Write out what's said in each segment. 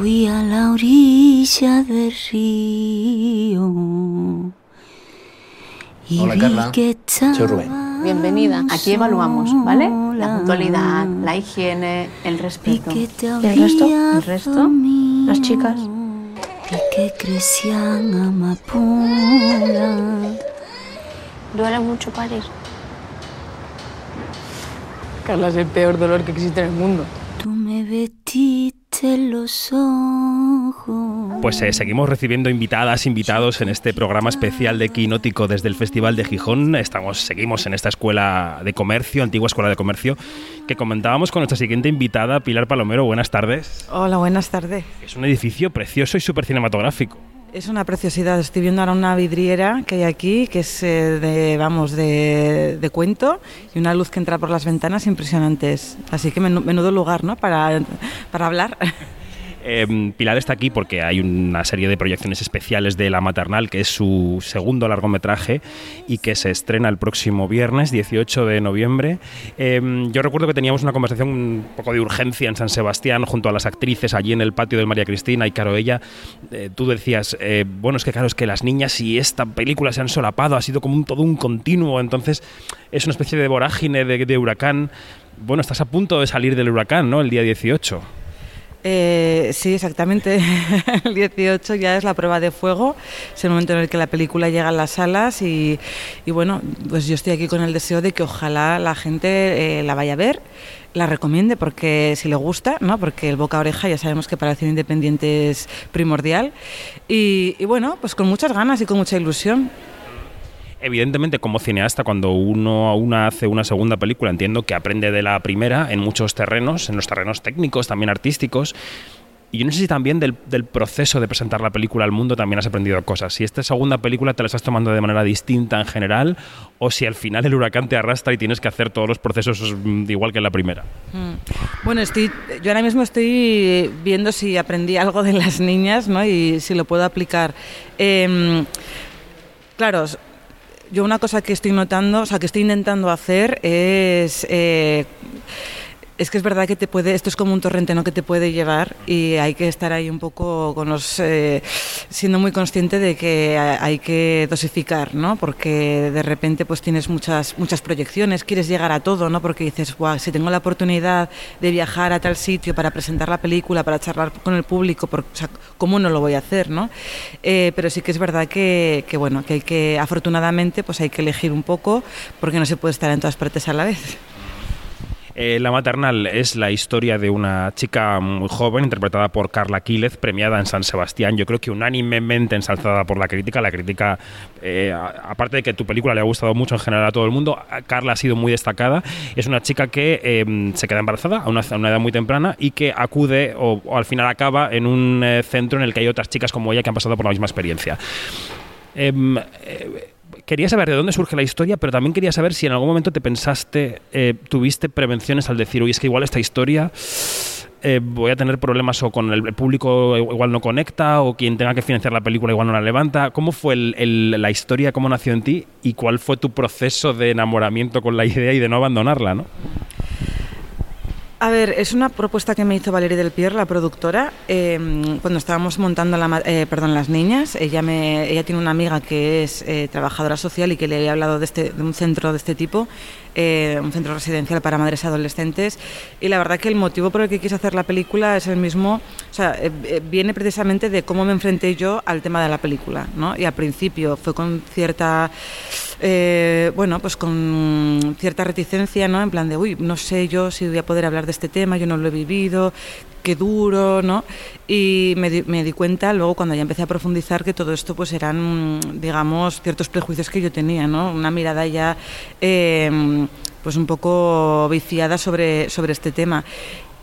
fui a la orilla del río. Hola Carla, soy Rubén. Bienvenida. Aquí evaluamos, ¿vale? La puntualidad, la higiene, el respeto. ¿Y el resto? ¿El resto? Las chicas. Y que crecían amapola. Duele mucho parir. Carla es el peor dolor que existe en el mundo. Tú me vestiste los ojos. Pues eh, seguimos recibiendo invitadas, invitados en este programa especial de Quinótico desde el Festival de Gijón. Estamos, seguimos en esta escuela de comercio, antigua escuela de comercio, que comentábamos con nuestra siguiente invitada, Pilar Palomero. Buenas tardes. Hola, buenas tardes. Es un edificio precioso y súper cinematográfico. Es una preciosidad. Estoy viendo ahora una vidriera que hay aquí, que es eh, de, vamos, de, cuento, y una luz que entra por las ventanas impresionantes. Así que menu- menudo lugar, ¿no? Para, para hablar. Eh, Pilar está aquí porque hay una serie de proyecciones especiales de La Maternal, que es su segundo largometraje y que se estrena el próximo viernes, 18 de noviembre. Eh, yo recuerdo que teníamos una conversación un poco de urgencia en San Sebastián junto a las actrices allí en el patio del María Cristina y Caro ella. eh, tú decías, eh, bueno, es que claro, es que las niñas y esta película se han solapado, ha sido como un, todo un continuo, entonces es una especie de vorágine de huracán. Bueno, estás a punto de salir del huracán, ¿no? El día 18. Eh, sí, exactamente. El 18 ya es la prueba de fuego. Es el momento en el que la película llega a las salas y, bueno, pues yo estoy aquí con el deseo de que ojalá la gente eh, la vaya a ver, la recomiende porque si le gusta, ¿no? Porque el boca a oreja ya sabemos que para el cine independiente es primordial. Y bueno, pues con muchas ganas y con mucha ilusión. Evidentemente, como cineasta, cuando uno una hace una segunda película, entiendo que aprende de la primera en muchos terrenos, en los terrenos técnicos, también artísticos. Y yo no sé si también del, del proceso de presentar la película al mundo también has aprendido cosas. Si esta segunda película te la estás tomando de manera distinta en general, o si al final el huracán te arrastra y tienes que hacer todos los procesos mm, igual que en la primera. Mm. Bueno, estoy, yo ahora mismo estoy viendo si aprendí algo de las niñas ¿no? y si lo puedo aplicar. Em, claro, yo una cosa que estoy notando, o sea, que estoy intentando hacer es... eh, es que es verdad que te puede, esto es como un torrente ¿no? que te puede llevar y hay que estar ahí un poco con los, eh, siendo muy consciente de que hay que dosificar, ¿no? Porque de repente pues tienes muchas, muchas proyecciones, quieres llegar a todo, ¿no? Porque dices, guau, si tengo la oportunidad de viajar a tal sitio para presentar la película, para charlar con el público, por, ¿cómo no lo voy a hacer, no? Eh, pero sí que es verdad que, que, bueno, que hay que, afortunadamente, pues hay que elegir un poco porque no se puede estar en todas partes a la vez. Eh, la maternal es la historia de una chica muy joven, interpretada por Carla Quílez, premiada en San Sebastián. Yo creo que unánimemente ensalzada por la crítica. La crítica, eh, aparte de que tu película le ha gustado mucho en general a todo el mundo, Carla ha sido muy destacada. Es una chica que eh, se queda embarazada a una, edad muy temprana y que acude o, al final acaba en un eh, centro en el que hay otras chicas como ella que han pasado por la misma experiencia. Quería saber de dónde surge la historia, pero también quería saber si en algún momento te pensaste, eh, tuviste prevenciones al decir, oye, es que igual esta historia eh, voy a tener problemas o con el público igual no conecta o quien tenga que financiar la película igual no la levanta. ¿Cómo fue el- la historia, cómo nació en ti y cuál fue tu proceso de enamoramiento con la idea y de no abandonarla? ¿no? A ver, es una propuesta que me hizo Valeria del Pier, la productora, eh, cuando estábamos montando la, eh, perdón, las niñas. Ella, me, ella tiene una amiga que es eh, trabajadora social y que le había hablado de, este, de un centro de este tipo, eh, un centro residencial para madres adolescentes. Y la verdad que el motivo por el que quise hacer la película es el mismo, o sea, eh, viene precisamente de cómo me enfrenté yo al tema de la película. ¿no? Y al principio fue con cierta eh, bueno, pues con cierta reticencia, ¿no? En plan de, uy, no sé yo si voy a poder hablar de este tema, yo no lo he vivido, qué duro, ¿no? Y me di, me di cuenta luego cuando ya empecé a profundizar que todo esto pues eran, digamos, ciertos prejuicios que yo tenía, ¿no? Una mirada ya eh, pues un poco viciada sobre, sobre este tema.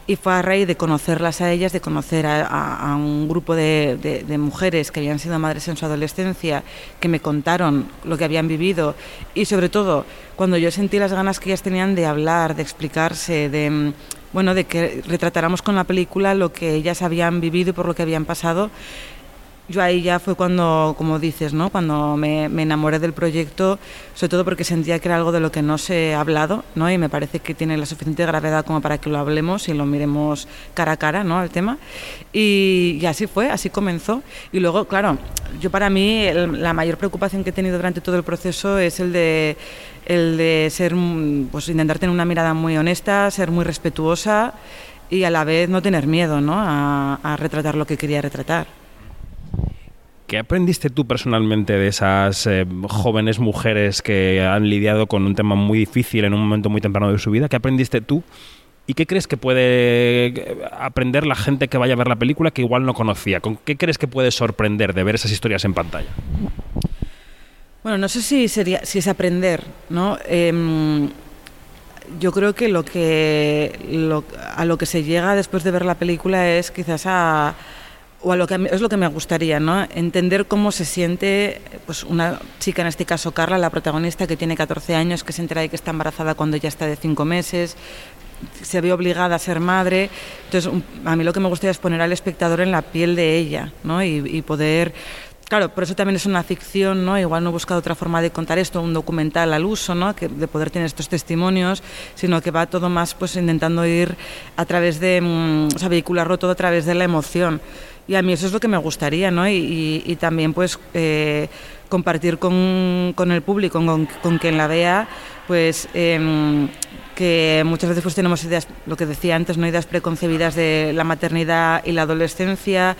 Y fue a raíz de conocerlas a ellas, de conocer a, un grupo de, de, mujeres que habían sido madres en su adolescencia, que me contaron lo que habían vivido. Y sobre todo cuando yo sentí las ganas que ellas tenían de hablar, de explicarse, de bueno, de que retratáramos con la película lo que ellas habían vivido y por lo que habían pasado, yo ahí ya fue cuando, como dices, ¿no? cuando me, enamoré del proyecto, sobre todo porque sentía que era algo de lo que no se ha hablado, ¿no? y me parece que tiene la suficiente gravedad como para que lo hablemos y lo miremos cara a cara ¿no? al tema. Y, así fue, así comenzó. Y luego, claro, yo para mí la mayor preocupación que he tenido durante todo el proceso es el de, el de ser, pues intentar tener una mirada muy honesta, ser muy respetuosa y a la vez no tener miedo ¿no? a, a retratar lo que quería retratar. ¿Qué aprendiste tú personalmente de esas eh, jóvenes mujeres que han lidiado con un tema muy difícil en un momento muy temprano de su vida? ¿Qué aprendiste tú? ¿Y qué crees que puede eh, aprender la gente que vaya a ver la película que igual no conocía? ¿Con qué crees que puede sorprender de ver esas historias en pantalla? Bueno, no sé si sería si es aprender, ¿no? Em, yo creo que lo que a lo que se llega después de ver la película es quizás a o a lo que es lo que me gustaría, ¿no? Entender cómo se siente pues una chica, en este caso Carla, la protagonista que tiene 14 años, que se entera de que está embarazada cuando ya está de 5 meses, se ve obligada a ser madre. Entonces, a mí lo que me gustaría es poner al espectador en la piel de ella, ¿no? Y, poder Claro, por eso también es una ficción, ¿no? Igual no he buscado otra forma de contar esto, un documental al uso, ¿no? Que, de poder tener estos testimonios, sino que va todo más pues intentando ir a través de, mm, o sea, vehicularlo todo a través de la emoción. Y a mí eso es lo que me gustaría, ¿no? Y, también pues eh, compartir con, con, el público, con, con, quien la vea, pues em, que muchas veces pues tenemos ideas, lo que decía antes, no ideas preconcebidas de la maternidad y la adolescencia,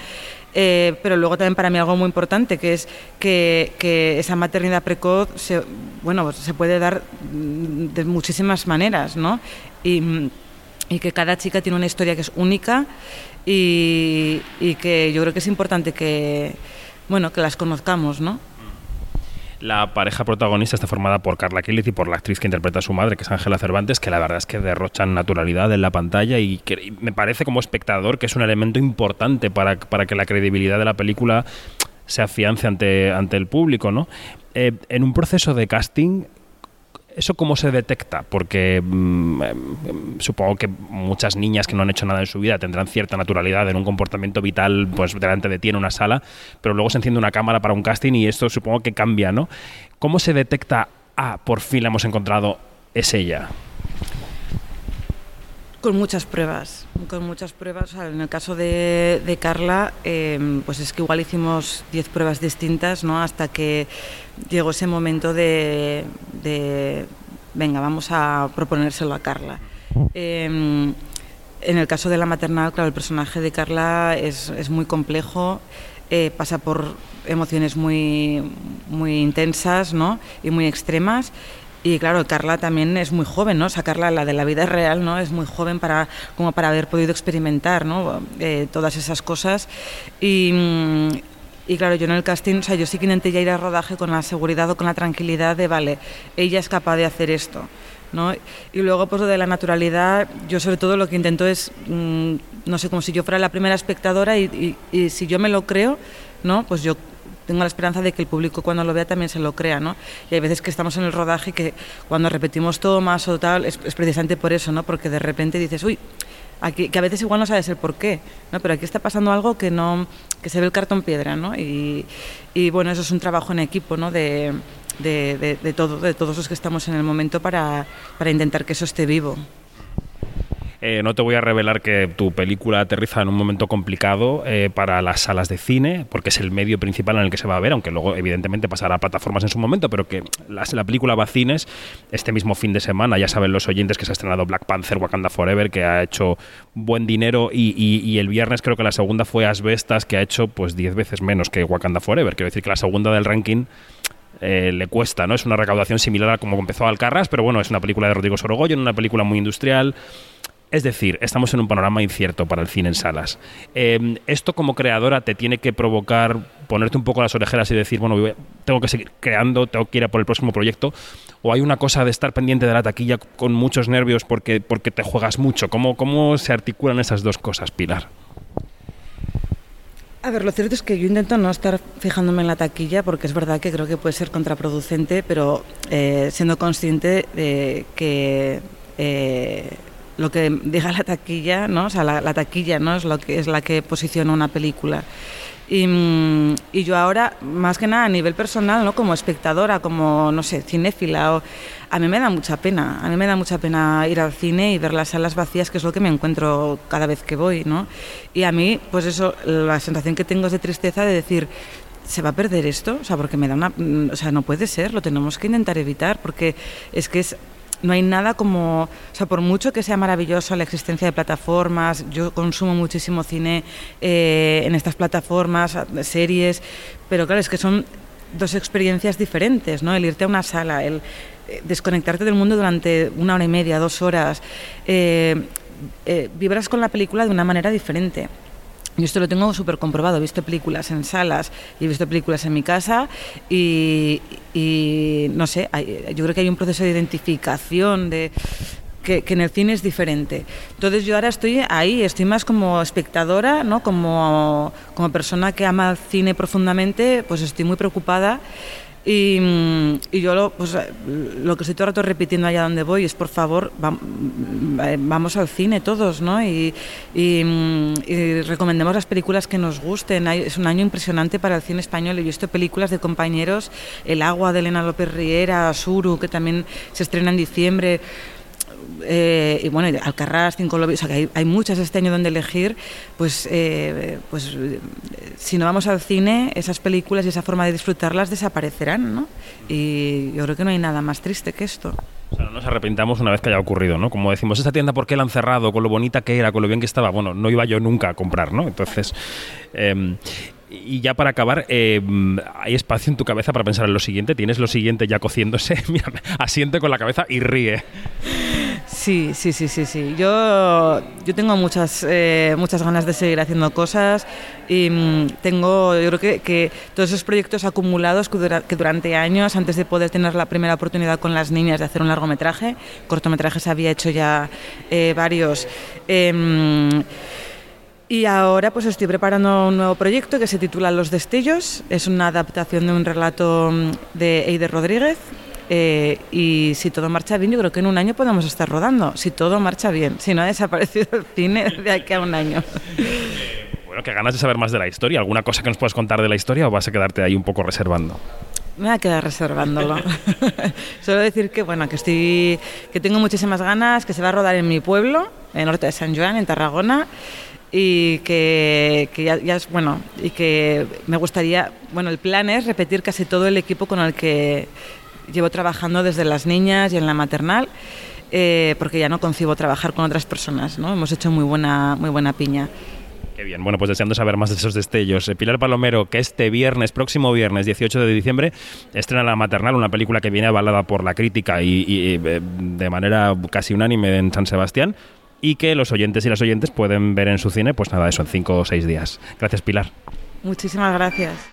eh, pero luego también para mí algo muy importante, que es que, esa maternidad precoz se, bueno, se puede dar de muchísimas maneras, ¿no? Y, y que cada chica tiene una historia que es única y, que yo creo que es importante que, bueno, que las conozcamos, ¿no? La pareja protagonista está formada por Carla Quílez y por la actriz que interpreta a su madre, que es Ángela Cervantes, que la verdad es que derrochan naturalidad en la pantalla y que me parece como espectador que es un elemento importante para, para que la credibilidad de la película se afiance ante, ante el público, ¿no? Eh, en un proceso de casting, ¿Eso cómo se detecta? Porque mm, em, supongo que muchas niñas que no han hecho nada en su vida tendrán cierta naturalidad en un comportamiento vital pues delante de ti en una sala, pero luego se enciende una cámara para un casting y esto supongo que cambia, ¿no? ¿Cómo se detecta, ah, por fin la hemos encontrado, es ella? Con muchas pruebas, con muchas pruebas. en el caso de, Carla, em, pues es que igual hicimos 10 pruebas distintas, ¿no? Hasta que llegó ese momento de, venga, vamos a proponérselo a Carla. Em, en el caso de la maternal, claro, el personaje de Carla es, es muy complejo, eh, pasa por emociones muy, muy intensas ¿no? y muy extremas y claro, Carla también es muy joven, ¿no? O sea, Carla, la de la vida real, ¿no? Es muy joven para, como para haber podido experimentar, ¿no? Eh, todas esas cosas. Y, y claro, yo en el casting, o sea, yo sí que intenté ya ir al rodaje con la seguridad o con la tranquilidad de, vale, ella es capaz de hacer esto. ¿no? Y luego, pues lo de la naturalidad, yo sobre todo lo que intento es, mm, no sé, como si yo fuera la primera espectadora y, y, si yo me lo creo, ¿no? Pues yo tengo la esperanza de que el público cuando lo vea también se lo crea, ¿no? Y hay veces que estamos en el rodaje que cuando repetimos todo más o tal, es, precisamente por eso, ¿no? Porque de repente dices, uy, aquí, que a veces igual no sabes el por qué, ¿no? Pero aquí está pasando algo que no, que se ve el cartón piedra, ¿no? Y, y bueno, eso es un trabajo en equipo, ¿no? De, de, de, todo, de todos los que estamos en el momento para, para intentar que eso esté vivo. Eh, no te voy a revelar que tu película aterriza en un momento complicado eh, para las salas de cine, porque es el medio principal en el que se va a ver, aunque luego evidentemente pasará a plataformas en su momento, pero que la, película va a cines este mismo fin de semana. Ya saben los oyentes que se ha estrenado Black Panther Wakanda Forever, que ha hecho buen dinero, y, el viernes creo que la segunda fue Asbestas, que ha hecho pues 10 veces menos que Wakanda Forever. Quiero decir que la segunda del ranking... Eh, le cuesta, ¿no? Es una recaudación similar a como empezó Alcarras, pero bueno, es una película de Rodrigo Sorogoyen, una película muy industrial, es decir, estamos en un panorama incierto para el cine en salas. Em, esto como creadora te tiene que provocar ponerte un poco las orejeras y decir, bueno, tengo que seguir creando, tengo que ir a por el próximo proyecto. O hay una cosa de estar pendiente de la taquilla con muchos nervios porque, porque te juegas mucho. ¿Cómo, ¿Cómo se articulan esas dos cosas, Pilar? A ver, lo cierto es que yo intento no estar fijándome en la taquilla porque es verdad que creo que puede ser contraproducente, pero eh, siendo consciente de que... Eh, lo que diga la taquilla, ¿no? O sea, la, la taquilla, ¿no? Es lo que es la que posiciona una película. Y, mm, y, yo ahora, más que nada a nivel personal, ¿no? como espectadora, como, no sé, cinéfila, o, a mí me da mucha pena, a mí me da mucha pena ir al cine y ver las salas vacías, que es lo que me encuentro cada vez que voy, ¿no? Y a mí, pues eso, la sensación que tengo es de tristeza de decir, ¿se va a perder esto? O sea, porque me da una... O sea, no puede ser, lo tenemos que intentar evitar, porque es que es no hay nada como, o sea, por mucho que sea maravilloso la existencia de plataformas, yo consumo muchísimo cine eh, en estas plataformas, series, pero claro, es que son dos experiencias diferentes, ¿no? El irte a una sala, el eh, desconectarte del mundo durante una hora y media, dos horas, eh, eh, vibras con la película de una manera diferente. Y esto lo tengo súper comprobado. He visto películas en salas y he visto películas en mi casa y, y no sé, yo creo que hay un proceso de identificación de, que, que, en el cine es diferente. Entonces yo ahora estoy ahí, estoy más como espectadora, ¿no? como, como persona que ama el cine profundamente, pues estoy muy preocupada y, y, yo lo, pues, lo que estoy todo el rato repitiendo allá donde voy es, por favor, va, vamos al cine todos, ¿no? Y, y, recomendemos las películas que nos gusten. Es un año impresionante para el cine español. He visto películas de compañeros, El agua de Elena López Riera, Suru, que también se estrena en diciembre. Eh, y bueno, Alcarrás, Cinco Lobos, o sea que hay, hay, muchas este año donde elegir, pues, eh, pues si no vamos al cine, esas películas y esa forma de disfrutarlas desaparecerán, ¿no? Y yo creo que no hay nada más triste que esto. O sea, no nos arrepentamos una vez que haya ocurrido, ¿no? Como decimos, esta tienda, ¿por qué la han cerrado? Con lo bonita que era, con lo bien que estaba. Bueno, no iba yo nunca a comprar, ¿no? Entonces... Eh, y ya para acabar, eh, ¿hay espacio en tu cabeza para pensar en lo siguiente? ¿Tienes lo siguiente ya cociéndose? Mira, asiente con la cabeza y ríe. Sí, sí, sí, sí, sí. Yo, yo tengo muchas, eh, muchas ganas de seguir haciendo cosas y mmm, tengo, yo creo que, que, todos esos proyectos acumulados que, que, durante años, antes de poder tener la primera oportunidad con las niñas de hacer un largometraje, cortometrajes había hecho ya eh, varios. Eh, y ahora pues estoy preparando un nuevo proyecto que se titula Los Destellos. Es una adaptación de un relato de Eider Rodríguez. Eh, y si todo marcha bien, yo creo que en un año podemos estar rodando. Si todo marcha bien. Si no ha desaparecido el cine de aquí a un año. Bueno, que ganas de saber más de la historia. ¿Alguna cosa que nos puedas contar de la historia o vas a quedarte ahí un poco reservando? Me voy a quedar reservándolo. Solo decir que bueno, que estoy que tengo muchísimas ganas, que se va a rodar en mi pueblo, en norte de San Juan, en Tarragona y que, que ya, ya, es bueno y que me gustaría bueno el plan es repetir casi todo el equipo con el que llevo trabajando desde las niñas y en la maternal eh, porque ya no concibo trabajar con otras personas no hemos hecho muy buena muy buena piña Qué bien, bueno, pues deseando saber más de esos destellos. Pilar Palomero, que este viernes, próximo viernes, 18 de diciembre, estrena La Maternal, una película que viene avalada por la crítica y, y de manera casi unánime en San Sebastián y que los oyentes y las oyentes pueden ver en su cine, pues nada, eso en cinco o seis días. Gracias, Pilar. Muchísimas gracias.